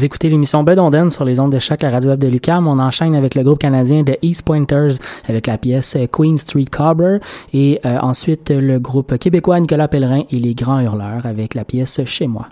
Vous écoutez l'émission Bedonden sur les ondes de choc à Radio Web de Lucam. On enchaîne avec le groupe canadien de East Pointers avec la pièce Queen Street Cobbler et euh, ensuite le groupe québécois Nicolas Pellerin et les Grands Hurleurs avec la pièce Chez moi.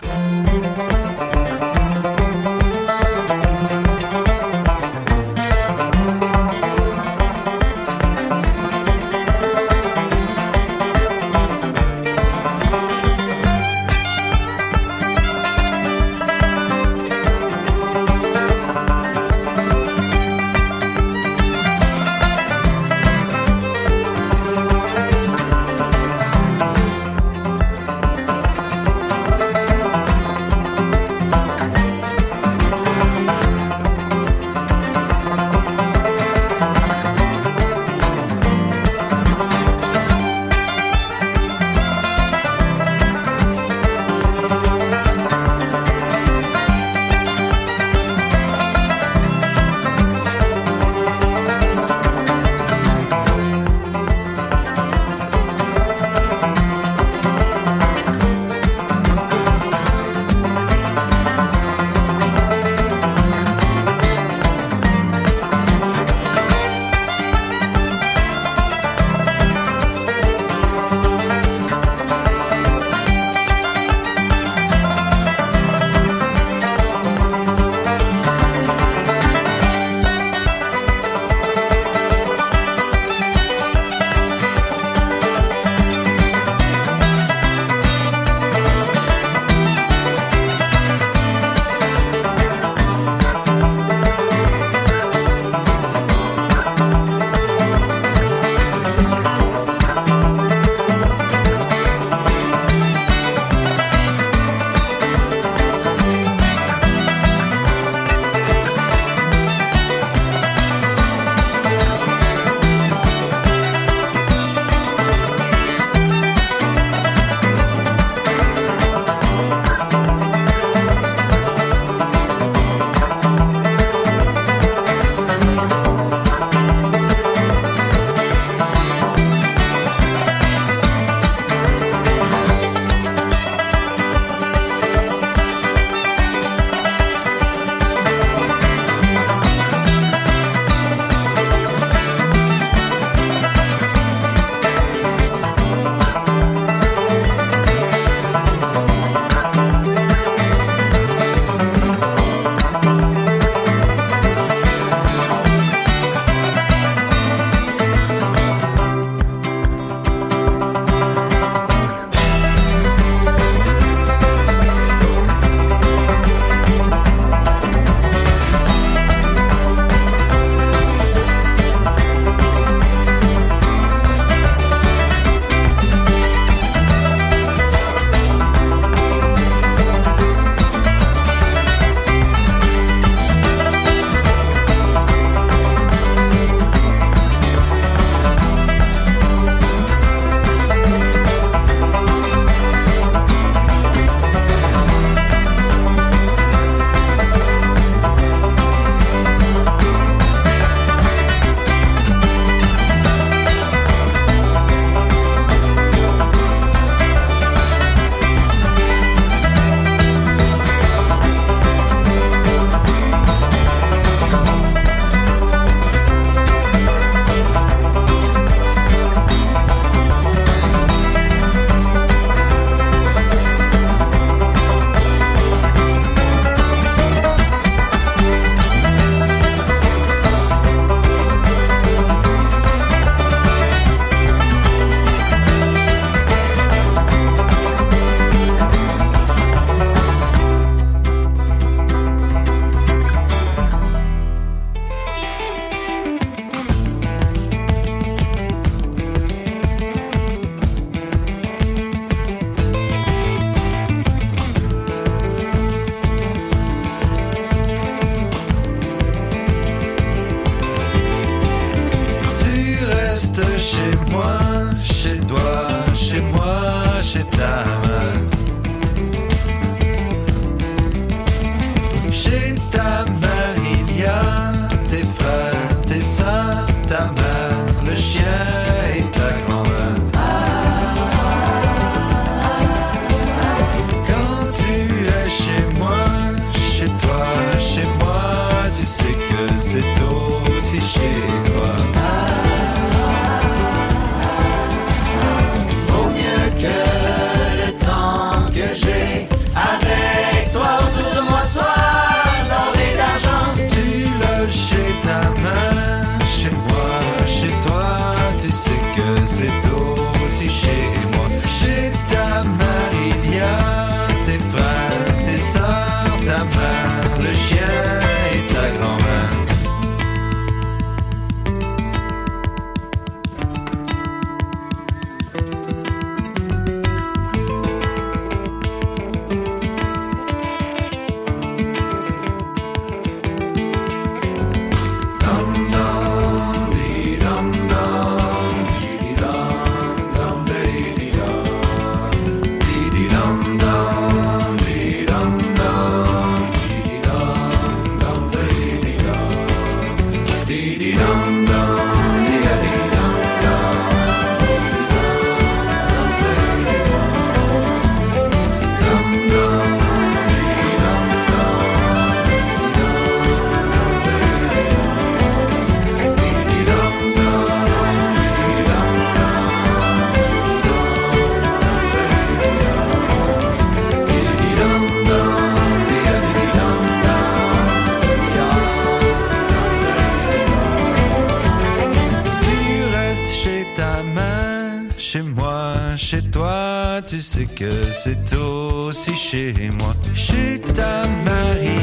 C'est aussi chez moi. Chez ta mère,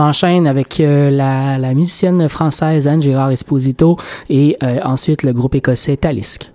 enchaîne avec euh, la, musicienne française Anne Gérard Esposito et euh, ensuite le groupe écossais Talisk.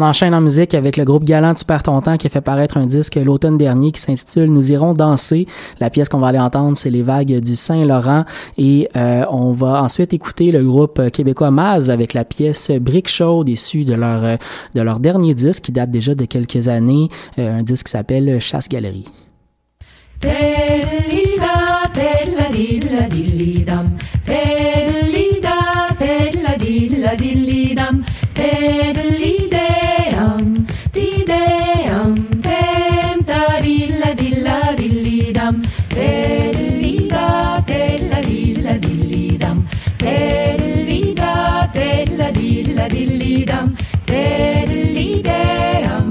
On enchaîne en musique avec le groupe Galant Tu perds ton temps qui a fait paraître un disque l'automne dernier qui s'intitule Nous irons danser. La pièce qu'on va aller entendre, c'est Les vagues du Saint-Laurent et euh, on va ensuite écouter le groupe québécois Maz avec la pièce Brick Chaude issue de leur euh, de leur dernier disque qui date déjà de quelques années, euh, un disque qui s'appelle Chasse Galerie. Diddle-dee-da, diddle-dee-da, diddle-dee-dam, diddle-dee-dam.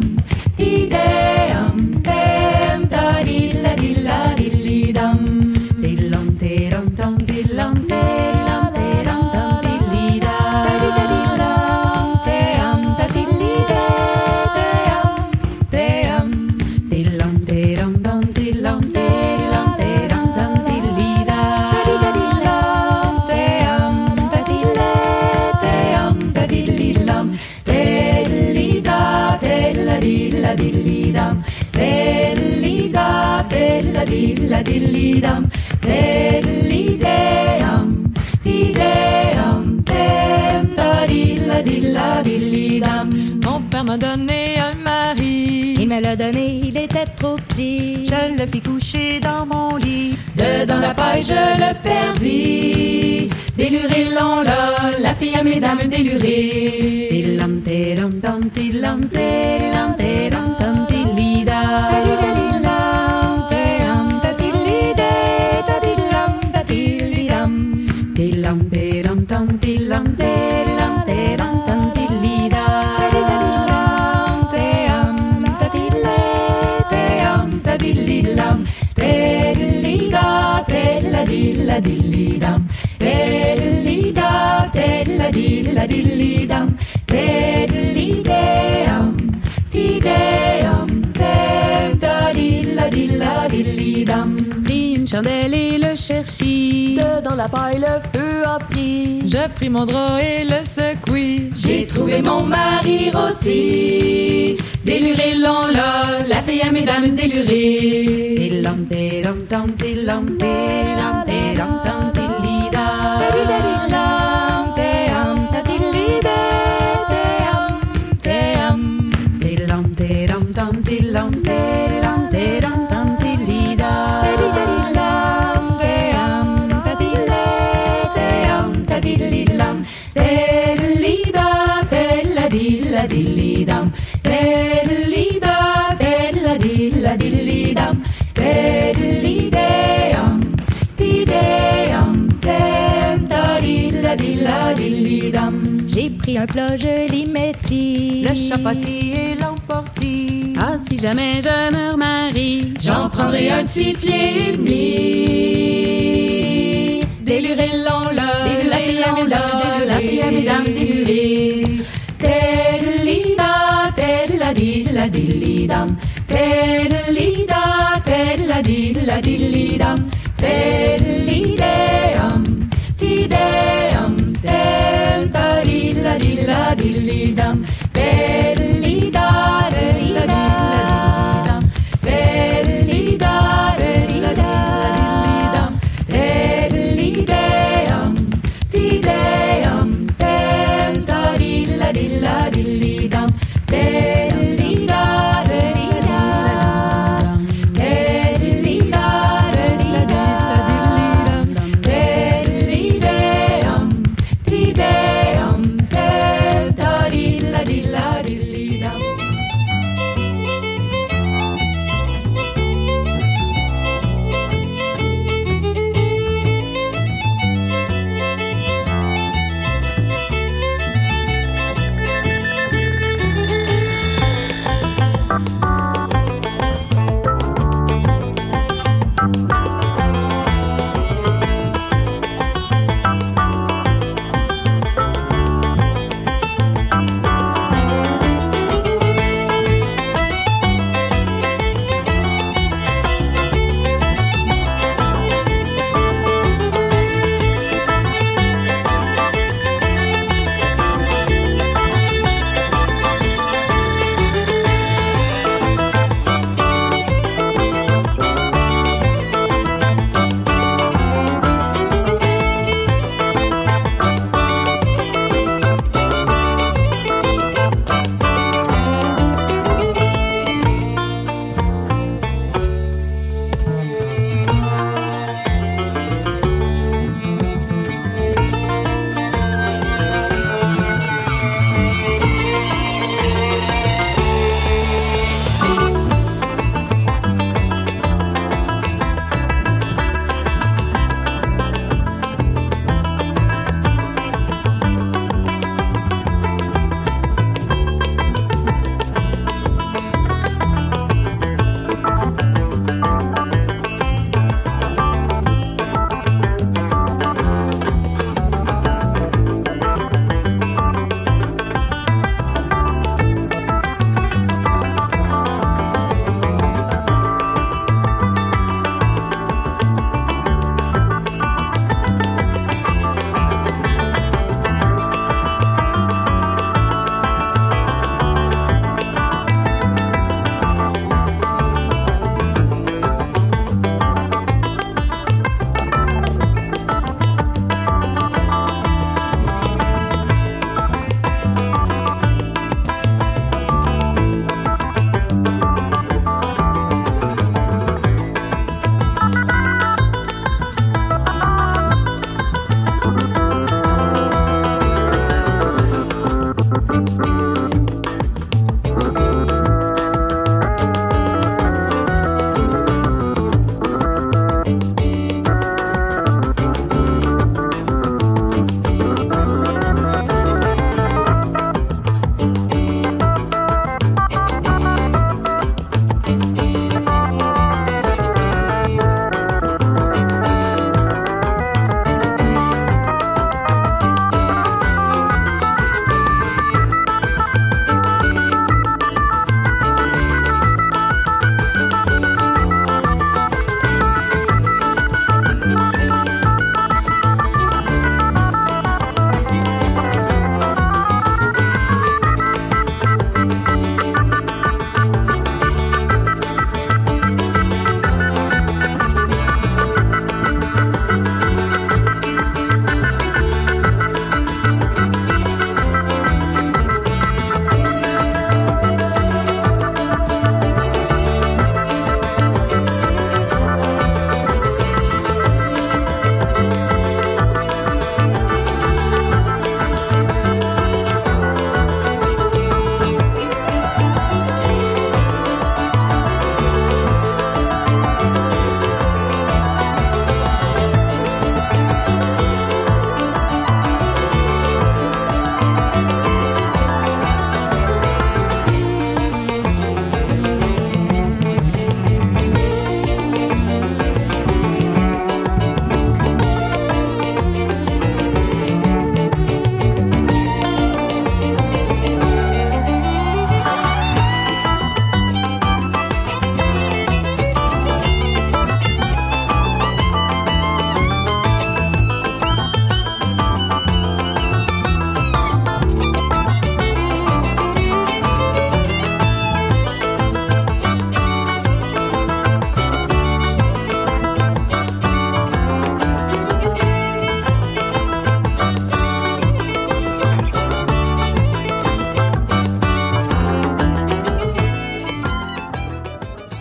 Mon père m'a donné un mari. Il me l'a donné, il était trop petit. Je le fis coucher dans mon lit. Dedans la paille, je le perdis. Déluré long là, la fille à mesdames délurée. Tilam, tilam, tam, tilam, tilam, tilam, tam, tilida. Tilam, dillidam, dillida, dilla dilla dillidam, dillidam, tideam. Dilla. Pris une chandelle et le cherchis. Dedans la paille, le feu a pris. Je pris mon drap et le secouis. J'ai trouvé mon mari rôti. Déluré long là, la fille à mesdames délurée. Tilam, tilam, tam, tilam, tilam, tilam, tam, tilida. Tadidadilam, un plat, je l'ai métis. Le chat passé et l'emporti. Ah, si jamais je me remarie, j'en prendrai un petit pied et demi. Déluré l'on l'a, déluré l'on l'a, la fille à mesdames déluré. Tédelida, tédela didela dididam. Tédelida, tédela didela dididam. Tédelidam, tideam, tédelidam. Tem, tadilla, dilla, dillidam. Télida,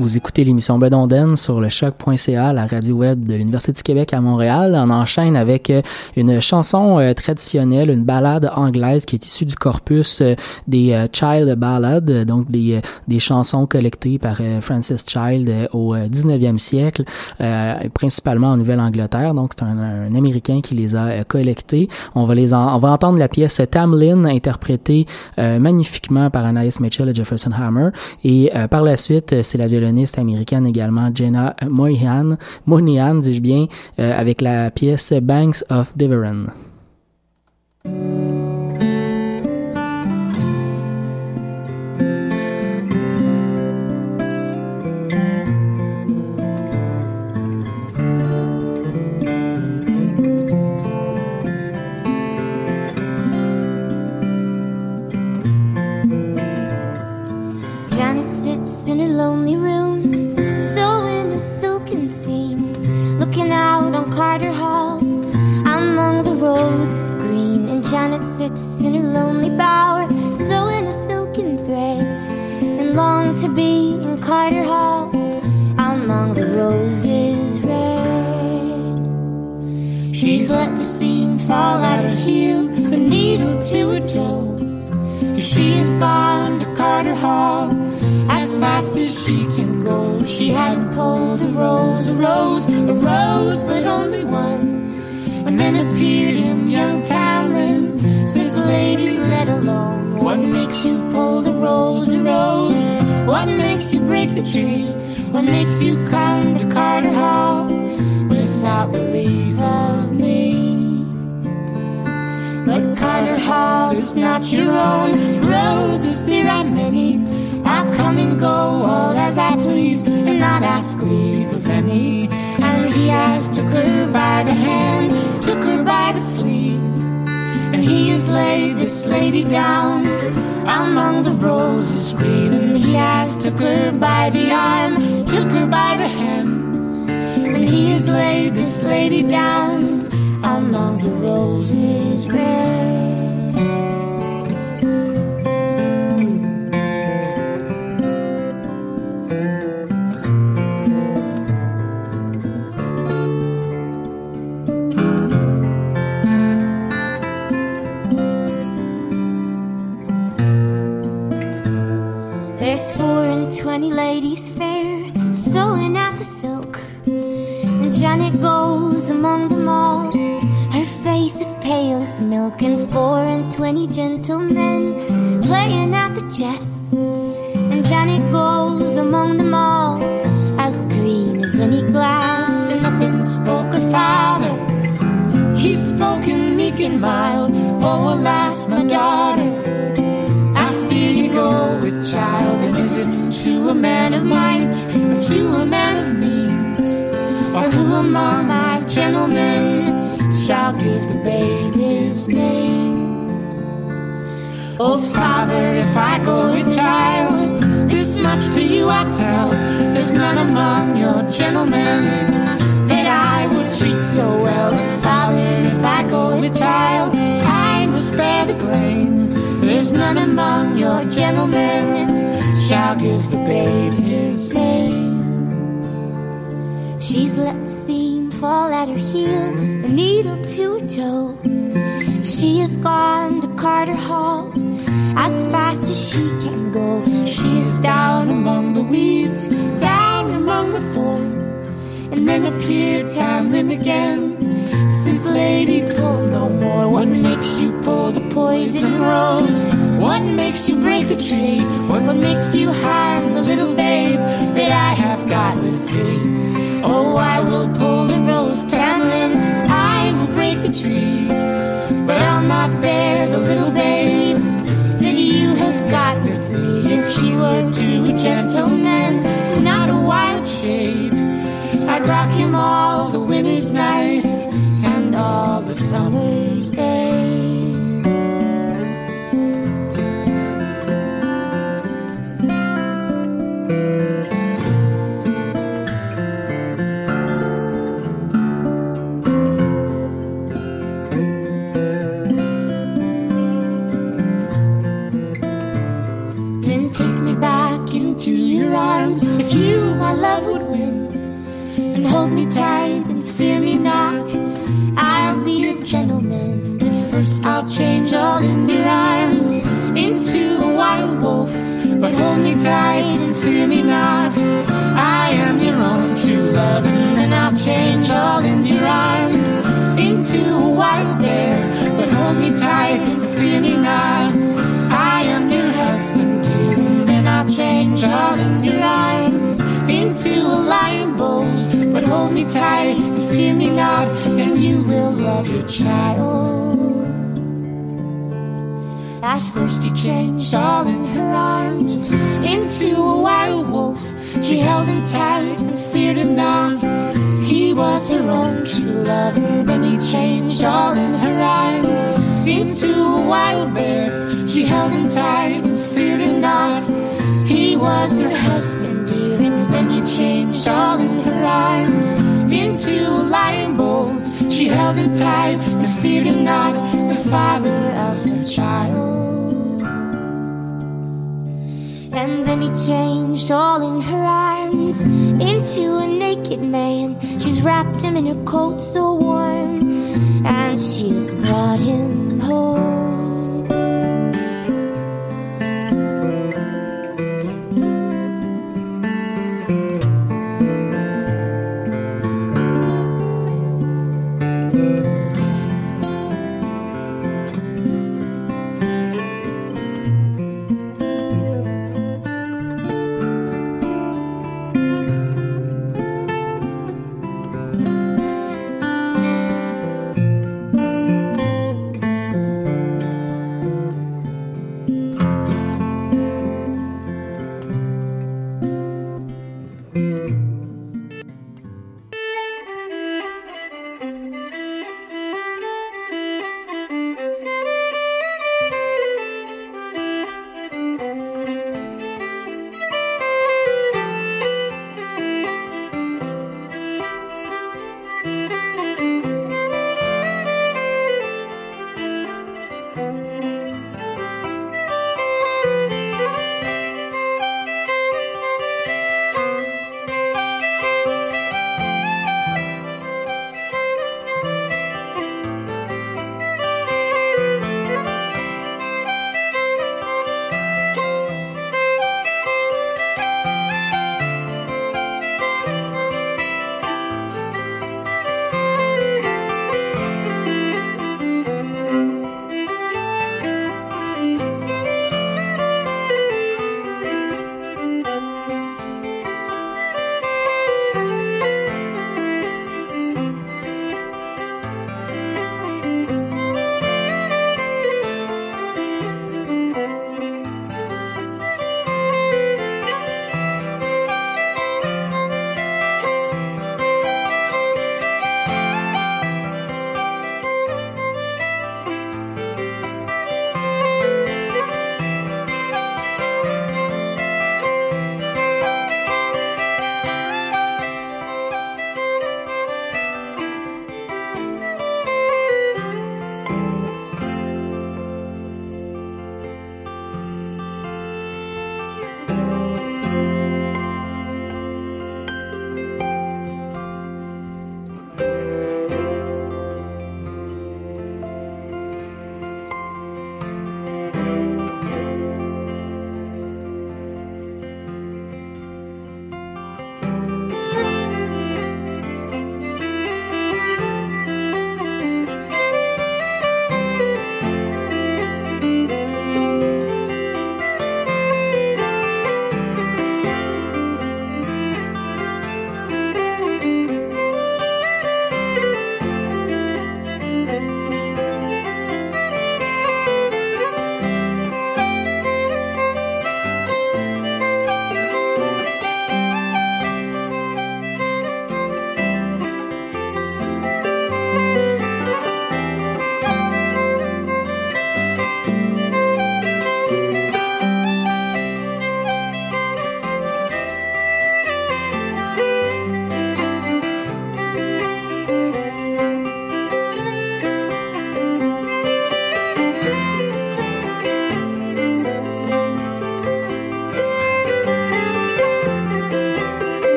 Vous écoutez l'émission Bedonden sur le choc.ca, la radio web de l'Université du Québec à Montréal. On enchaîne avec euh, une chanson euh, traditionnelle, une ballade anglaise qui est issue du corpus euh, des Child Ballads, donc des, chansons collectées par Francis Child au 19e siècle, principalement en Nouvelle-Angleterre. Donc c'est un, Américain qui les a collectées. On va les on va entendre la pièce Tamlin interprétée magnifiquement par Anaïs Mitchell et Jefferson Hammer. Et par la suite, c'est la violoniste américaine également, Jenna Moynihan, Moynihan dis-je bien, euh, avec la pièce Banks of Deveren. Sits in her lonely bower, sewing a silken thread, and long to be in Carter Hall among the roses red. She's let the seam fall at her heel, a needle to her toe. She has gone to Carterhaugh as fast as she can go. She hadn't pulled a rose, a rose, a rose, but only one. And then appeared in young Tamlin Says the lady, let alone. What makes you pull the rose, the rose? What makes you break the tree? What makes you come to Carterhaugh is not your own. Roses, there are many. I'll come and go all as I please and not ask leave of any. And he has took her by the hand, took her by the sleeve. And he has laid this lady down among the roses green. And he has took her by the arm, took her by the hem. And he has laid this lady down among the roses red. Twenty ladies fair, sewing at the silk. And Janet goes among them all. Her face is pale as milk, and four and twenty gentlemen playing at the chess. And Janet goes among them all, as green as any glass. And up and spoke her father. He spoke in meek and mild. Oh, alas, my daughter child? And is it to a man of might or to a man of means? Or who among my gentlemen shall give the babe his name? Oh, father, if I go with child, this much to you I tell. There's none among your gentlemen that I would treat so well. And father, if I go with child, I must bear the blame. There's none among your gentlemen shall give the babe his name. She's let the seam fall at her heel, the needle to her toe. She has gone to Carterhaugh as fast as she can go. She is down among the weeds, down among the thorn, and then appeared Tamlin again Says lady, pull no more. What makes you pull poison rose? What makes you break the tree? What, makes you harm the little babe that I have got with thee? Oh, I will pull the rose, Tamlin. I will break the tree, but I'll not bear the little babe that you have got with me. If she were to a gentleman, not a wild shade. I'd rock him all the winter's night and all the summer's day. Hold me tight and fear me not, I'll be a gentleman. But first, I'll change all in your arms into a wild wolf. But hold me tight and fear me not. I am your own true love, and then I'll change all in your arms into a wild bear. But hold me tight and fear me not. I am your husband, dear, and then I'll change all in your arms into a lion bold. Hold me tight and fear me not, and you will love your child. At first he changed all in her arms into a wild wolf. She held him tight and feared him not. He was her own true love, and then he changed all in her arms into a wild bear. She held him tight and feared him not. Was her husband, dear, and then he changed all in her arms into a lion bull. She held him tight and feared him not, the father of her child. And then he changed all in her arms into a naked man. She's wrapped him in her coat so warm, and she's brought him home.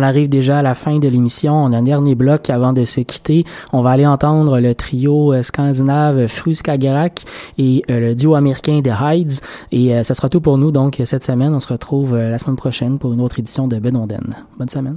On arrive déjà à la fin de l'émission. On a un dernier bloc avant de se quitter. On va aller entendre le trio euh, scandinave Fruskagerak et euh, le duo américain The Hides. Et euh, ça sera tout pour nous. Donc, cette semaine, on se retrouve la semaine prochaine pour une autre édition de Bedonden. Bonne semaine.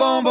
Walk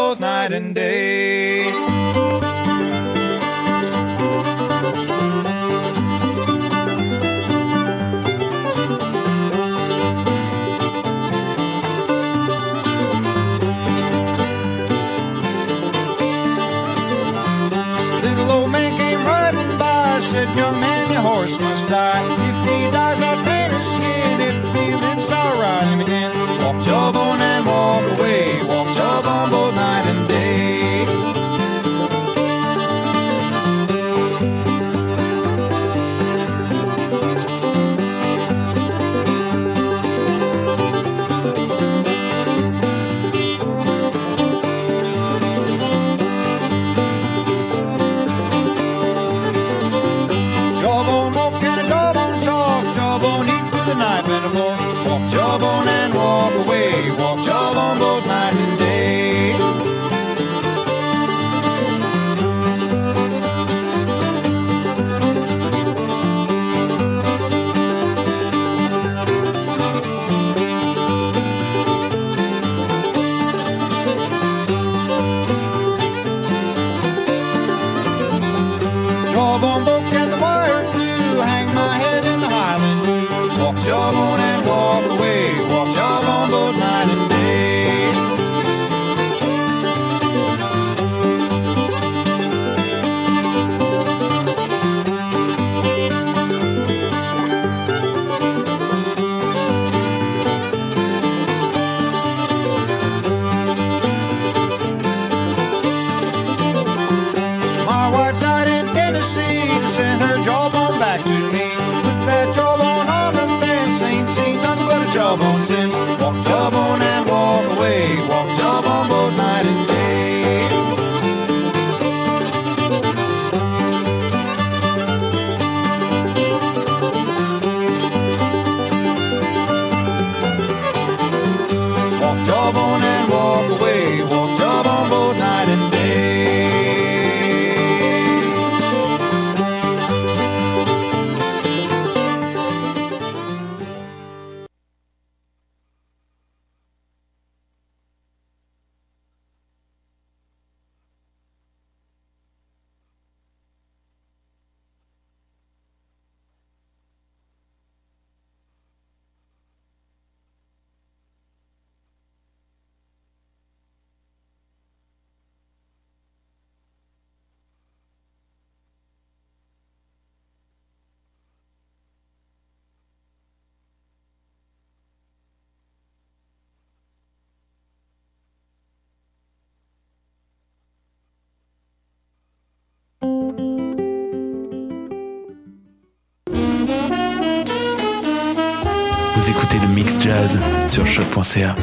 mix jazz sur choc.ca.